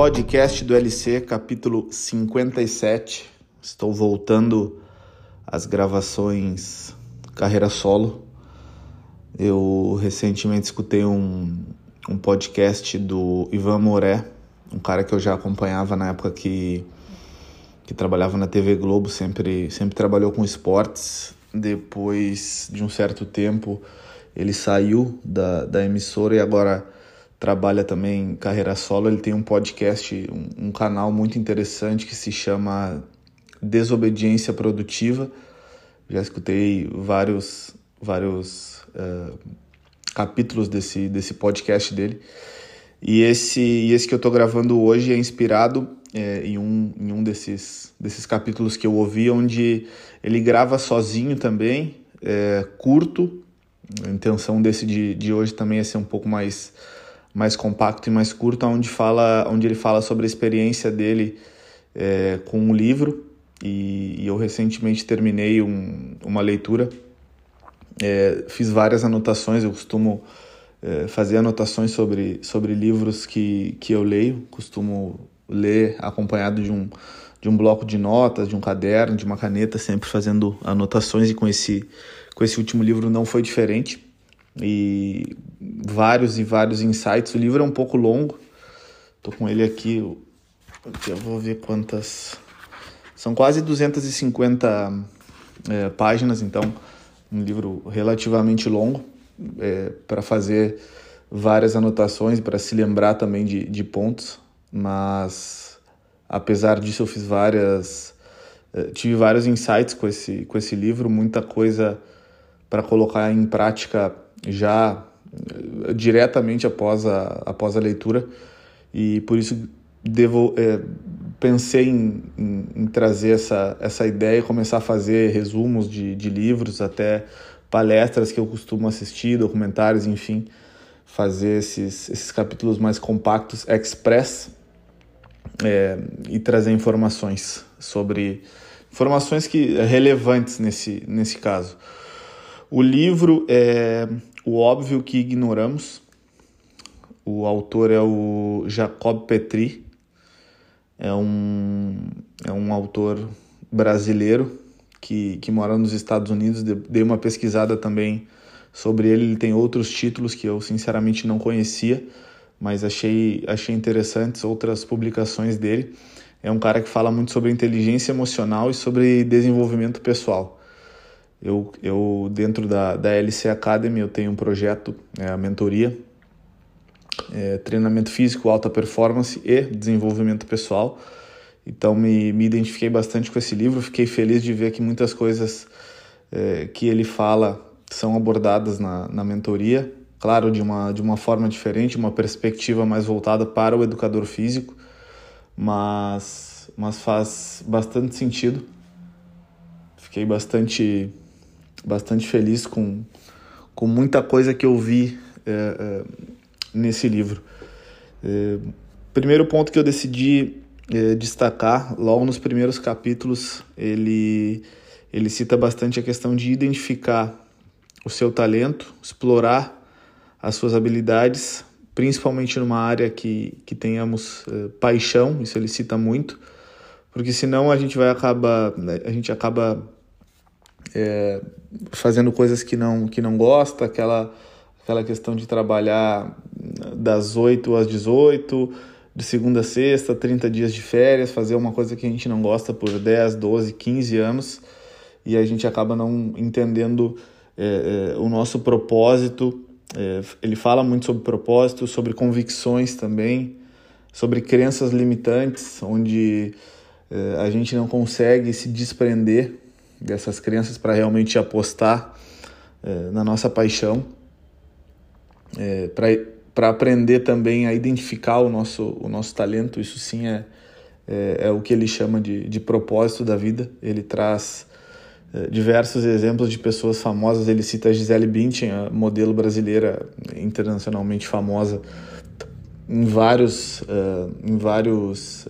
Podcast do LC, capítulo 57. Estou voltando às gravações carreira solo. Eu recentemente escutei um, um podcast do Ivan Moré, um cara que eu já acompanhava na época que, que trabalhava na TV Globo, sempre, sempre trabalhou com esportes. Depois de um certo tempo, ele saiu da, da emissora e agora trabalha também carreira solo. Ele tem um podcast, um, um canal muito interessante que se chama Desobediência Produtiva. Já escutei vários, vários uh, capítulos desse, desse podcast dele. E esse, esse que eu estou gravando hoje é inspirado é, em, um, em um desses, desses capítulos que eu ouvi, onde ele grava sozinho também, é, curto. A intenção desse de, de hoje também é ser um pouco mais mais compacto e mais curto, onde, fala, onde ele fala sobre a experiência dele é, com um livro. E, e eu recentemente terminei um, uma leitura, é, fiz várias anotações, eu costumo é, fazer anotações sobre, sobre livros que, que eu leio, costumo ler acompanhado de um, de um bloco de notas, de um caderno, de uma caneta, sempre fazendo anotações, e com esse, com esse último livro não foi diferente e vários e vários insights. O livro é um pouco longo, tô com ele aqui, eu vou ver quantas. São quase 250 é, páginas, então, um livro relativamente longo é, para fazer várias anotações, para se lembrar também de, de pontos, mas apesar disso eu fiz várias. É, tive vários insights com esse, com esse livro, muita coisa para colocar em prática já eh, diretamente após a, após a leitura e por isso devo, é, pensei em, em, em, trazer essa, essa ideia e começar a fazer resumos de, de livros, até palestras que eu costumo assistir, documentários, enfim, fazer esses, esses capítulos mais compactos, express, é, e trazer informações sobre informações que relevantes nesse, nesse caso. O livro é O Óbvio que Ignoramos. O autor é o Jacob Petri. É um, é um autor brasileiro que, que mora nos Estados Unidos. Dei uma pesquisada também sobre ele. Ele tem outros títulos que eu sinceramente não conhecia, mas achei, achei interessantes outras publicações dele. É um cara que fala muito sobre inteligência emocional e sobre desenvolvimento pessoal. Eu, eu dentro da, da LC Academy, eu tenho um projeto, é a mentoria, é, treinamento físico, alta performance e desenvolvimento pessoal. Então me, me identifiquei bastante com esse livro, fiquei feliz de ver que muitas coisas é, que ele fala são abordadas na, na mentoria, claro, de uma, de uma forma diferente, uma perspectiva mais voltada para o educador físico, mas, mas faz bastante sentido. Fiquei bastante bastante feliz com, com muita coisa que eu vi é, é, nesse livro. É, primeiro ponto que eu decidi é, destacar, logo nos primeiros capítulos, ele, ele cita bastante a questão de identificar o seu talento, explorar as suas habilidades, principalmente numa área que, que tenhamos é, paixão, isso ele cita muito, porque senão a gente vai acabar, a gente acaba é, fazendo coisas que não, que não gosta, aquela, aquela questão de trabalhar das 8 às 18, de segunda a sexta, 30 dias de férias, fazer uma coisa que a gente não gosta por 10, 12, 15 anos e a gente acaba não entendendo é, é, o nosso propósito. É, ele fala muito sobre propósito, sobre convicções também, sobre crenças limitantes, onde é, a gente não consegue se desprender dessas crenças para realmente apostar é, na nossa paixão, é, para aprender também a identificar o nosso, o nosso talento. Isso sim é, é, é o que ele chama de, de propósito da vida. Ele traz é, diversos exemplos de pessoas famosas. Ele cita a Gisele Bündchen, a modelo brasileira internacionalmente famosa, em vários, uh, em vários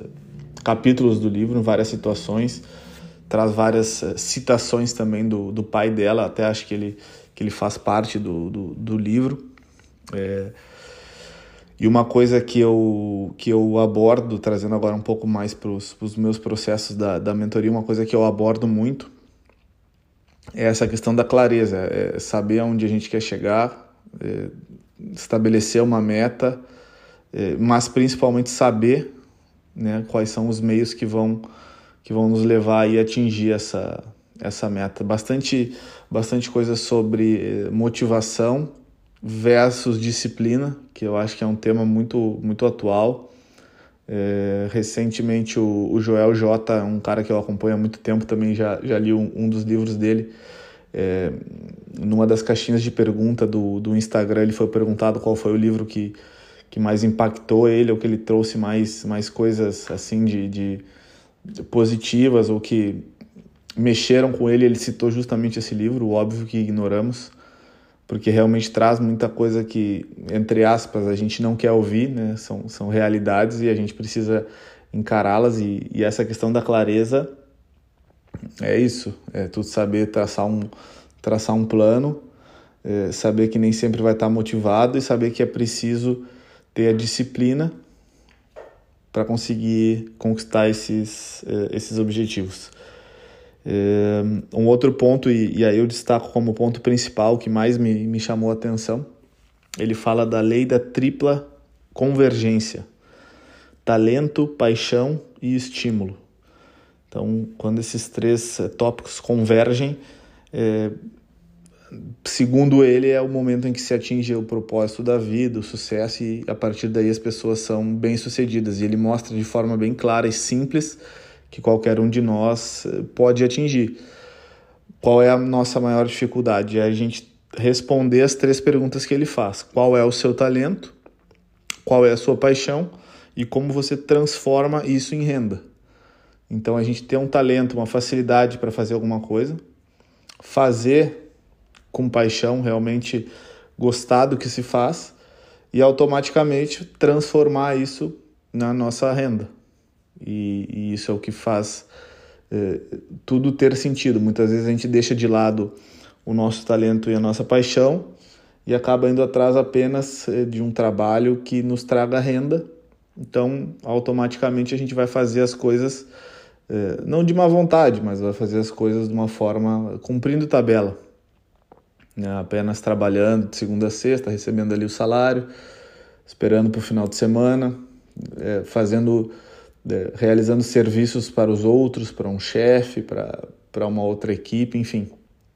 capítulos do livro, em várias situações traz várias eh, citações também do, do pai dela, até acho que ele, que ele faz parte do, do, do livro. É, E uma coisa que eu, que eu abordo, trazendo agora um pouco mais para os meus processos da, da mentoria, uma coisa que eu abordo muito é essa questão da clareza, é saber aonde a gente quer chegar, é estabelecer uma meta, é, mas principalmente saber né, quais são os meios que vão, que vão nos levar a atingir essa, essa meta. Bastante, bastante coisa sobre é, motivação versus disciplina, que eu acho que é um tema muito, muito atual. É, recentemente o, o, Joel J, um cara que eu acompanho há muito tempo, também já, já li um, um dos livros dele. É, numa das caixinhas de pergunta do, do Instagram, ele foi perguntado qual foi o livro que, que mais impactou ele, ou que ele trouxe mais, mais coisas assim de, de positivas, ou que mexeram com ele. Ele citou justamente esse livro, Óbvio que Ignoramos porque realmente traz muita coisa que, entre aspas, a gente não quer ouvir, né? São, são realidades e a gente precisa encará-las e, e essa questão da clareza é isso, é tu saber traçar um, traçar um plano, é saber que nem sempre vai estar motivado e saber que é preciso ter a disciplina para conseguir conquistar esses, é, esses objetivos. É, um outro ponto, e, aí eu destaco como ponto principal que mais me, me chamou a atenção, ele fala da lei da tripla convergência: talento, paixão e estímulo. Então, quando esses três é, tópicos convergem, é, segundo ele, é o momento em que se atinge o propósito da vida, o sucesso, e a partir daí as pessoas são bem-sucedidas. E ele mostra de forma bem clara e simples que qualquer um de nós eh, pode atingir. Qual é a nossa maior dificuldade? É a gente responder as três perguntas que ele faz: qual é o seu talento, qual é a sua paixão e como você transforma isso em renda. Então a gente tem um talento, uma facilidade para fazer alguma coisa, fazer com paixão, realmente gostar do que se faz e automaticamente transformar isso na nossa renda. E, e isso é o que faz é, tudo ter sentido. Muitas vezes a gente deixa de lado o nosso talento e a nossa paixão e acaba indo atrás apenas é, de um trabalho que nos traga renda. Então, automaticamente a gente vai fazer as coisas é, não de má vontade, mas vai fazer as coisas de uma forma cumprindo tabela, né? apenas trabalhando de segunda a sexta, recebendo ali o salário, esperando para o final de semana, é, fazendo é, realizando serviços para os outros, para um chefe, para uma outra equipe, enfim.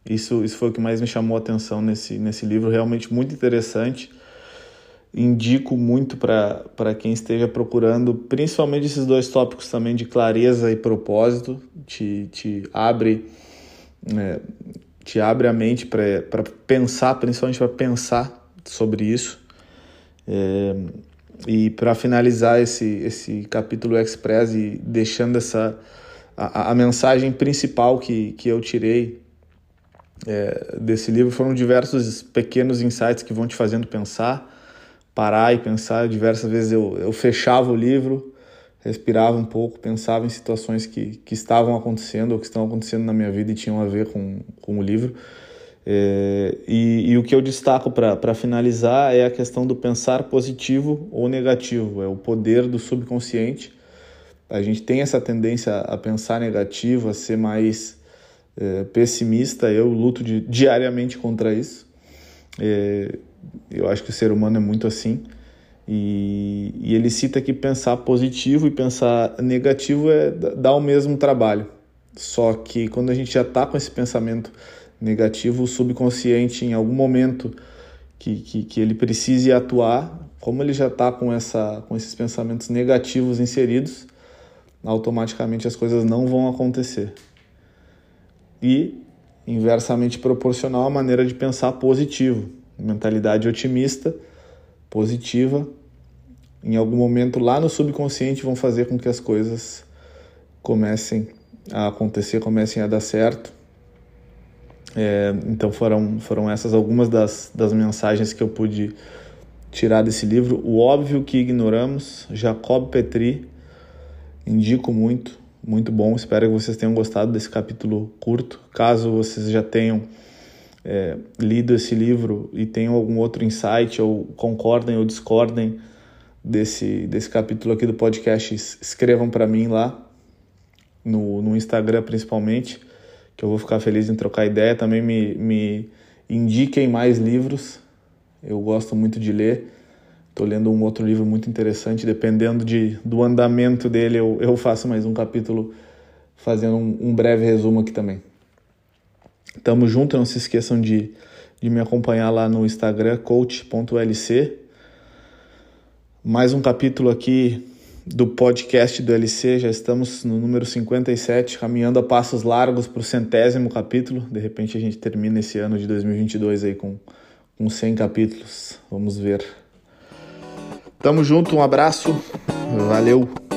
Isso, isso foi o que mais me chamou a atenção nesse, nesse livro, realmente muito interessante. Indico muito para quem esteja procurando, principalmente esses dois tópicos também de clareza e propósito, te, te abre. É, te abre a mente para pensar, principalmente para pensar sobre isso. É, e para finalizar esse, esse capítulo Express e deixando essa a, a mensagem principal que, que eu tirei é, desse livro foram diversos pequenos insights que vão te fazendo pensar, parar e pensar. Diversas vezes eu, eu fechava o livro, respirava um pouco, pensava em situações que, que estavam acontecendo ou que estão acontecendo na minha vida e tinham a ver com, com o livro. É, e, e, o que eu destaco para finalizar é a questão do pensar positivo ou negativo, é o poder do subconsciente. A gente tem essa tendência a pensar negativo, a ser mais é, pessimista. Eu luto de, diariamente contra isso. É, eu acho que o ser humano é muito assim. E, e, ele cita que pensar positivo e pensar negativo é dá o mesmo trabalho. Só que quando a gente já está com esse pensamento negativo, o subconsciente, em algum momento que, que, que ele precise atuar, como ele já está com, essa, com esses pensamentos negativos inseridos, automaticamente as coisas não vão acontecer. E, inversamente proporcional, a maneira de pensar positivo, mentalidade otimista, positiva, em algum momento lá no subconsciente vão fazer com que as coisas comecem a acontecer, comecem a dar certo é, então foram, foram essas algumas das, das mensagens que eu pude tirar desse livro. O óbvio que ignoramos, Jacob Petri, indico muito, muito bom. Espero que vocês tenham gostado desse capítulo curto. Caso vocês já tenham é, lido esse livro e tenham algum outro insight, ou concordem ou discordem desse, desse capítulo aqui do podcast, escrevam para mim lá no, no Instagram principalmente, que eu vou ficar feliz em trocar ideia. Também me, me indiquem mais livros, eu gosto muito de ler. Estou lendo um outro livro muito interessante, dependendo de, do andamento dele, eu, eu faço mais um capítulo fazendo um, um breve resumo aqui também. Tamo junto, não se esqueçam de, de me acompanhar lá no Instagram, coach.lc. Mais um capítulo aqui do podcast do LC, já estamos no número 57, caminhando a passos largos para o centésimo capítulo. De repente a gente termina esse ano de 2022 aí com, com 100 capítulos. Vamos ver. Tamo junto, um abraço, valeu!